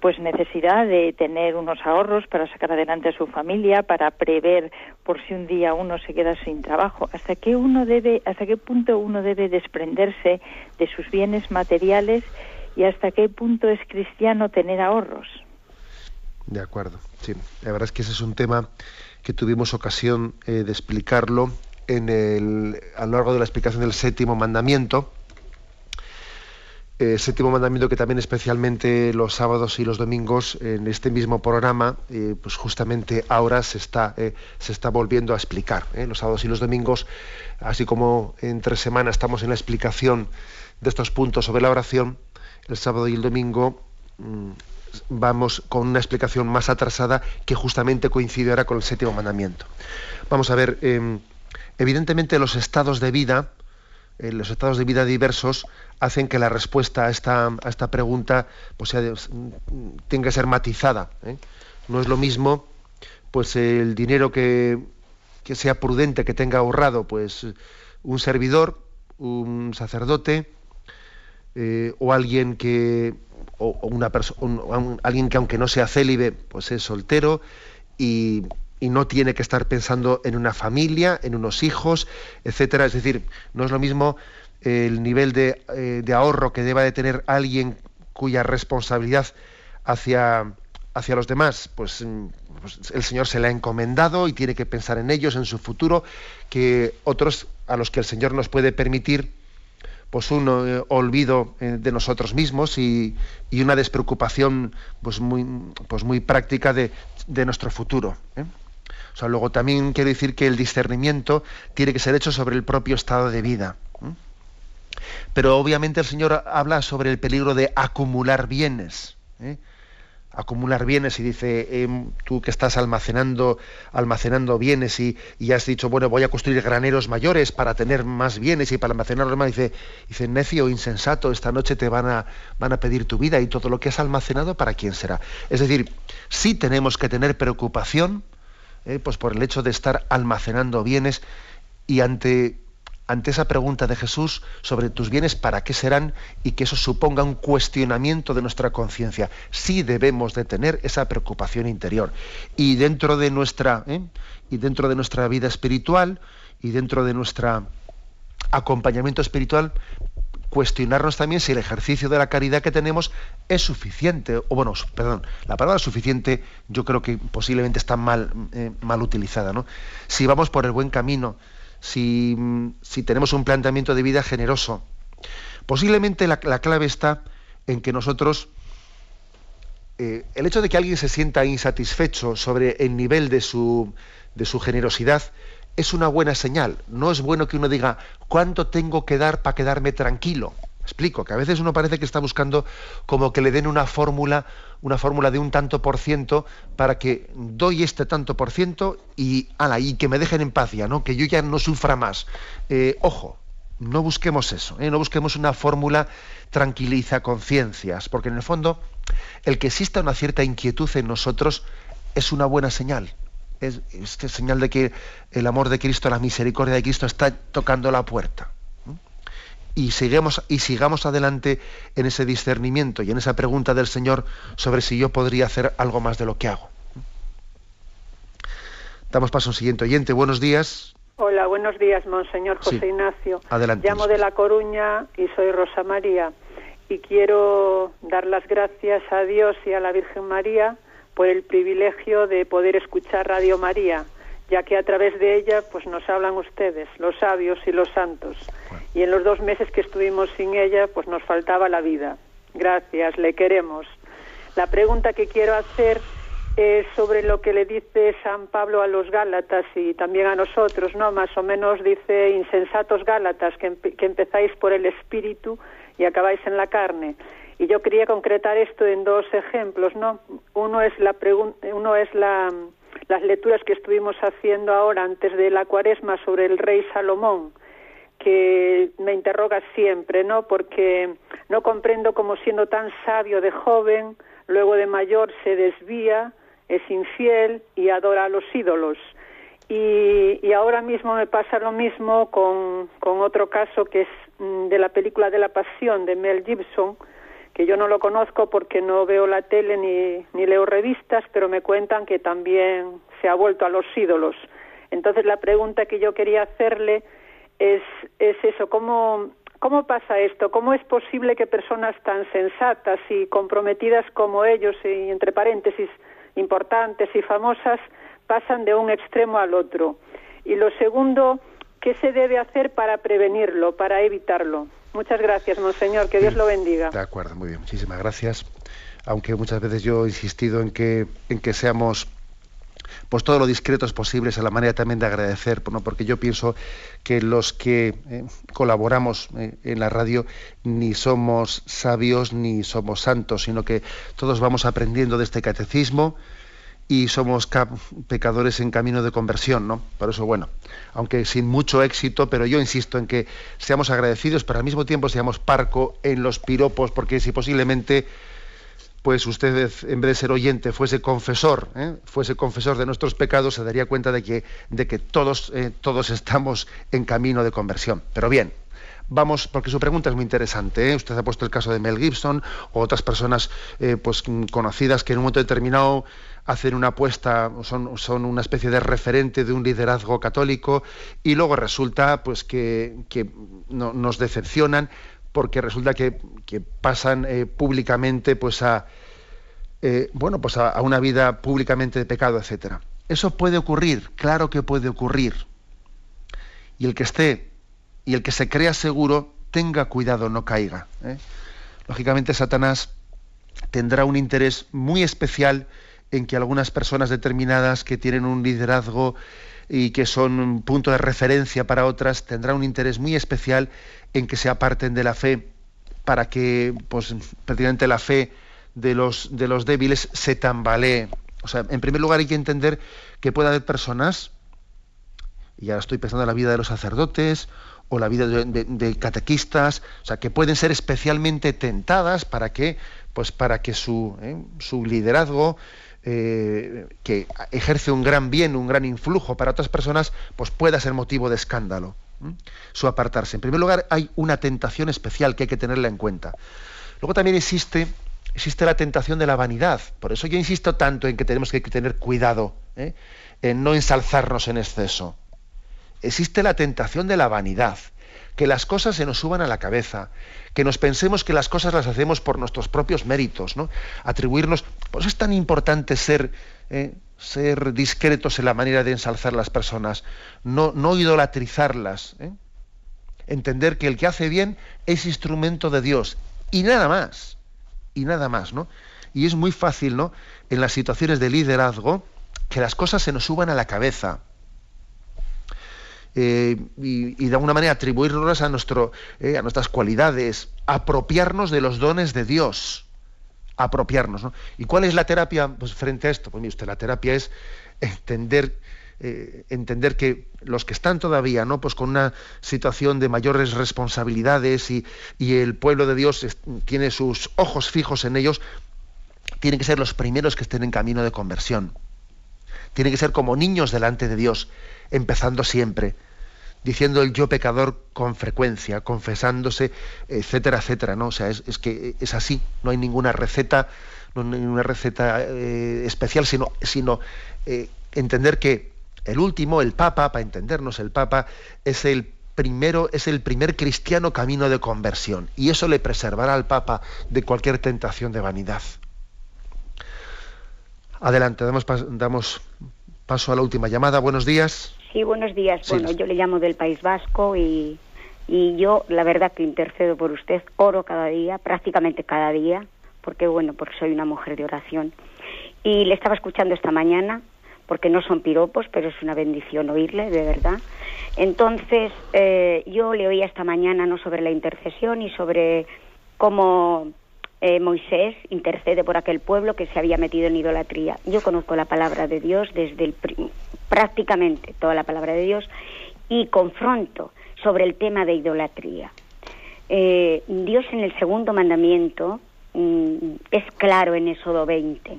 pues necesidad de tener unos ahorros para sacar adelante a su familia, para prever por si un día uno se queda sin trabajo. ¿Hasta qué uno debe, hasta qué punto uno debe desprenderse de sus bienes materiales y hasta qué punto es cristiano tener ahorros? De acuerdo, sí. La verdad es que ese es un tema que tuvimos ocasión eh, de explicarlo en el, a lo largo de la explicación del séptimo mandamiento. Eh, séptimo mandamiento que también especialmente los sábados y los domingos en este mismo programa, eh, pues justamente ahora se está, se está volviendo a explicar. Los sábados y los domingos, así como entre semanas estamos en la explicación de estos puntos sobre la oración, el sábado y el domingo mm, vamos con una explicación más atrasada que justamente coincide ahora con el séptimo mandamiento. Vamos a ver, em, evidentemente los estados de vida, eh, los estados de vida diversos hacen que la respuesta a esta, a esta pregunta pues, tenga que ser matizada. ¿eh? No es lo mismo pues el dinero que, que sea prudente, que tenga ahorrado, pues un servidor, un sacerdote, eh, o alguien que o, una persona alguien que aunque no sea célibe pues es soltero y, no tiene que estar pensando en una familia en unos hijos etcétera es decir no es lo mismo el nivel de, eh, de ahorro que deba de tener alguien cuya responsabilidad hacia hacia los demás, pues, pues, el Señor se le ha encomendado y tiene que pensar en ellos, en su futuro, que otros a los que el Señor nos puede permitir pues un eh, olvido eh, de nosotros mismos y, una despreocupación pues muy, pues muy práctica de, nuestro futuro. ¿eh? O sea, luego también quiero decir que el discernimiento tiene que ser hecho sobre el propio estado de vida. Pero obviamente el Señor habla sobre el peligro de acumular bienes acumular bienes y dice em, tú que estás almacenando almacenando bienes y, y, has dicho bueno voy a construir graneros mayores para tener más bienes y para almacenarlos más dice dice necio insensato esta noche te van a van a pedir tu vida y todo lo que has almacenado para quién será es decir sí tenemos que tener preocupación eh, pues por el hecho de estar almacenando bienes y ante ante esa pregunta de Jesús sobre tus bienes, ¿para qué serán? Y que eso suponga un cuestionamiento de nuestra conciencia. Sí debemos de tener esa preocupación interior. Y dentro de nuestra, ¿eh? y dentro de nuestra vida espiritual y dentro de nuestro acompañamiento espiritual, cuestionarnos también si el ejercicio de la caridad que tenemos es suficiente, o bueno, perdón, la palabra suficiente yo creo que posiblemente está mal, eh, mal utilizada, ¿no? Si vamos por el buen camino, si, tenemos un planteamiento de vida generoso. Posiblemente la, clave está en que nosotros, eh, el hecho de que alguien se sienta insatisfecho sobre el nivel de su, de su generosidad, es una buena señal. No es bueno que uno diga, ¿cuánto tengo que dar para quedarme tranquilo? Explico, que a veces uno parece que está buscando como que le den una fórmula, una fórmula de un tanto por ciento para que doy este tanto por ciento y, ala, y que me dejen en paz ya, ¿no? que yo ya no sufra más. Eh, ojo, no busquemos eso, ¿eh? no busquemos una fórmula tranquiliza conciencias, porque en el fondo el que exista una cierta inquietud en nosotros es una buena señal. Es, es señal de que el amor de Cristo, la misericordia de Cristo está tocando la puerta y sigamos, y sigamos adelante en ese discernimiento y en esa pregunta del Señor sobre si yo podría hacer algo más de lo que hago. Damos paso a un siguiente oyente. Buenos días. Hola, buenos días, Monseñor José Ignacio. Adelante. Llamo de La Coruña y soy Rosa María. Y quiero dar las gracias a Dios y a la Virgen María por el privilegio de poder escuchar Radio María ya que a través de ella pues nos hablan ustedes, los sabios y los santos. Y en los dos meses que estuvimos sin ella pues nos faltaba la vida. Gracias, le queremos. La pregunta que quiero hacer eh, sobre lo que le dice San Pablo a los Gálatas y también a nosotros, ¿no? Más o menos dice insensatos Gálatas, que, que empezáis por el espíritu y acabáis en la carne. Y yo quería concretar esto en dos ejemplos, ¿no? Uno es la uno es la, las lecturas que estuvimos haciendo ahora antes de la Cuaresma sobre el rey Salomón, que me interroga siempre, ¿no? Porque no comprendo cómo siendo tan sabio de joven, luego de mayor se desvía, es infiel y adora a los ídolos. Y, ahora mismo me pasa lo mismo con, con otro caso que es mm, de la película de la Pasión de Mel Gibson, que yo no lo conozco porque no veo la tele ni, ni leo revistas, pero me cuentan que también se ha vuelto a los ídolos. Entonces la pregunta que yo quería hacerle es, es eso, ¿cómo, ¿cómo pasa esto? ¿Cómo es posible que personas tan sensatas y comprometidas como ellos, y entre paréntesis, importantes y famosas, pasan de un extremo al otro? Y lo segundo, ¿qué se debe hacer para prevenirlo, para evitarlo? Muchas gracias, monseñor. Que Dios lo bendiga. De acuerdo, muy bien. Muchísimas gracias. Aunque muchas veces yo he insistido en que, en que seamos pues todo lo discretos posibles a la manera también de agradecer, ¿no? porque yo pienso que los que eh, colaboramos eh, en la radio ni somos sabios ni somos santos, sino que todos vamos aprendiendo de este catecismo, y somos pecadores en camino de conversión, ¿no? Por eso, bueno, aunque sin mucho éxito, pero yo insisto en que seamos agradecidos, pero al mismo tiempo seamos parco en los piropos, porque si posiblemente, pues usted, en vez de ser oyente, fuese confesor, ¿eh? fuese confesor de nuestros pecados, se daría cuenta de que, de que todos, eh, todos estamos en camino de conversión. Pero bien, vamos, porque su pregunta es muy interesante. ¿eh? Usted ha puesto el caso de Mel Gibson o otras personas pues, conocidas que en un momento determinado hacen una apuesta, son, son, una especie de referente de un liderazgo católico y luego resulta pues que, nos decepcionan porque resulta que, pasan eh, públicamente pues a eh, bueno pues a, una vida públicamente de pecado, etcétera. Eso puede ocurrir, claro que puede ocurrir. Y el que esté y el que se crea seguro tenga cuidado, no caiga. ¿eh? Lógicamente Satanás tendrá un interés muy especial en que algunas personas determinadas que tienen un liderazgo y que son un punto de referencia para otras tendrán un interés muy especial en que se aparten de la fe para que pues prácticamente la fe de los de los débiles se tambalee. O sea, en primer lugar hay que entender que puede haber personas y ahora estoy pensando en la vida de los sacerdotes o la vida de, catequistas, o sea, que pueden ser especialmente tentadas para que, pues para que su, ¿eh? su liderazgo eh, que ejerce un gran bien, un gran influjo para otras personas, pues pueda ser motivo de escándalo. Su apartarse. En primer lugar, hay una tentación especial que hay que tenerla en cuenta. Luego también existe, existe la tentación de la vanidad. Por eso yo insisto tanto en que tenemos que tener cuidado, ¿eh? en no ensalzarnos en exceso. Existe la tentación de la vanidad que las cosas se nos suban a la cabeza, que nos pensemos que las cosas las hacemos por nuestros propios méritos, ¿no? Atribuirnos. Por eso es tan importante ser, eh, ser discretos en la manera de ensalzar las personas, no, no idolatrizarlas. ¿eh? Entender que el que hace bien es instrumento de Dios y nada más. Y nada más, ¿no? Y es muy fácil, ¿no? En las situaciones de liderazgo, que las cosas se nos suban a la cabeza eh, y, de alguna manera atribuirnos a, nuestro, eh, a nuestras cualidades, apropiarnos de los dones de Dios, apropiarnos. ¿Y cuál es la terapia pues, frente a esto? Pues mire usted, la terapia es entender, eh, entender que los que están todavía ¿no? pues con una situación de mayores responsabilidades y, y el pueblo de Dios tiene sus ojos fijos en ellos, tienen que ser los primeros que estén en camino de conversión. Tienen que ser como niños delante de Dios empezando siempre, diciendo el yo pecador con frecuencia, confesándose, etcétera, etcétera, ¿no? O sea, es, que es así, no hay ninguna receta, no ninguna receta eh, especial, sino, sino eh, entender que el último, el Papa, para entendernos, el Papa es el primero, es el primer cristiano camino de conversión, y eso le preservará al Papa de cualquier tentación de vanidad. Adelante, damos, damos paso a la última llamada. Buenos días. Sí, buenos días. Bueno, yo le llamo del País Vasco y, y yo la verdad que intercedo por usted, oro cada día, prácticamente cada día, porque bueno, porque soy una mujer de oración. y le estaba escuchando esta mañana, porque no son piropos, pero es una bendición oírle, de verdad. Entonces, eh, yo le oía esta mañana no sobre la intercesión y sobre cómo eh, Moisés intercede por aquel pueblo que se había metido en idolatría. Yo conozco la palabra de Dios desde el, prácticamente toda la palabra de Dios y confronto sobre el tema de idolatría. Eh, Dios en el segundo mandamiento mm, es claro en Éxodo 20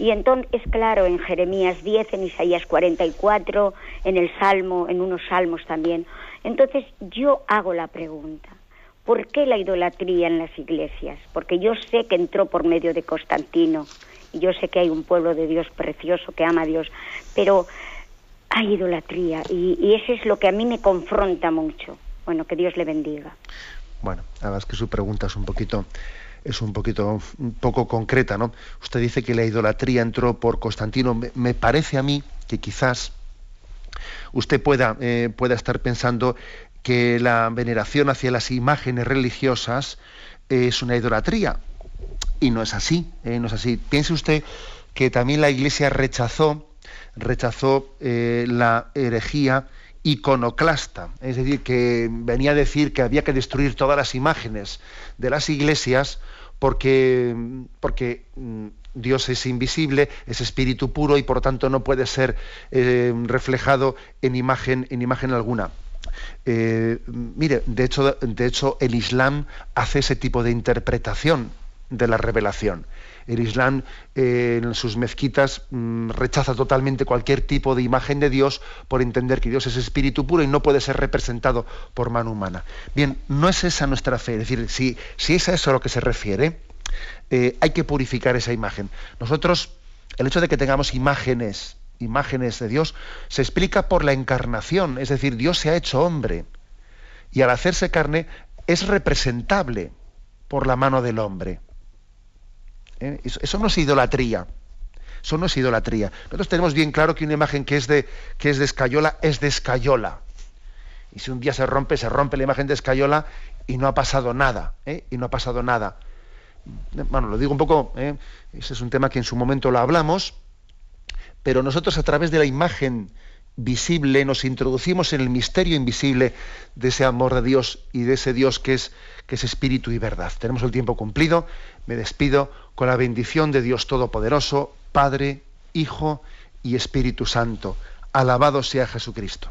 y entonces es claro en Jeremías 10, en Isaías 44, en el Salmo, en unos salmos también. Entonces yo hago la pregunta, ¿por qué la idolatría en las iglesias? Porque yo sé que entró por medio de Constantino y yo sé que hay un pueblo de Dios precioso que ama a Dios, pero hay idolatría y, y eso es lo que a mí me confronta mucho. Bueno, que Dios le bendiga. Bueno, además que su pregunta es un poquito es un poquito un poco concreta, ¿no? Usted dice que la idolatría entró por Constantino. Me, parece a mí que quizás usted pueda, eh, pueda estar pensando que la veneración hacia las imágenes religiosas es una idolatría. Y no es así, ¿eh? no es así. Piense usted que también la Iglesia rechazó, rechazó eh, la herejía iconoclasta, es decir, que venía a decir que había que destruir todas las imágenes de las iglesias porque, porque mm, Dios es invisible, es espíritu puro y por tanto no puede ser eh, reflejado en imagen, en imagen alguna. Eh, mire, de hecho, de hecho, el Islam hace ese tipo de interpretación de la revelación el Islam eh, en sus mezquitas mm, rechaza totalmente cualquier tipo de imagen de Dios por entender que Dios es espíritu puro y no puede ser representado por mano humana. Bien, no es esa nuestra fe, es decir, si, si es a eso a lo que se refiere, eh, hay que purificar esa imagen. Nosotros, el hecho de que tengamos imágenes, imágenes de Dios, se explica por la encarnación, es decir, Dios se ha hecho hombre y al hacerse carne es representable por la mano del hombre. ¿eh? Eso, no es idolatría. Eso no es idolatría. Nosotros tenemos bien claro que una imagen que es de, que es de escayola es de escayola. Y si un día se rompe, se rompe la imagen de escayola y no ha pasado nada. ¿eh? Y no ha pasado nada. Bueno, lo digo un poco, ¿eh? ese es un tema que en su momento lo hablamos, pero nosotros a través de la imagen visible nos introducimos en el misterio invisible de ese amor de Dios y de ese Dios que es, que es espíritu y verdad. Tenemos el tiempo cumplido. Me despido con la bendición de Dios Todopoderoso, Padre, Hijo y Espíritu Santo. Alabado sea Jesucristo.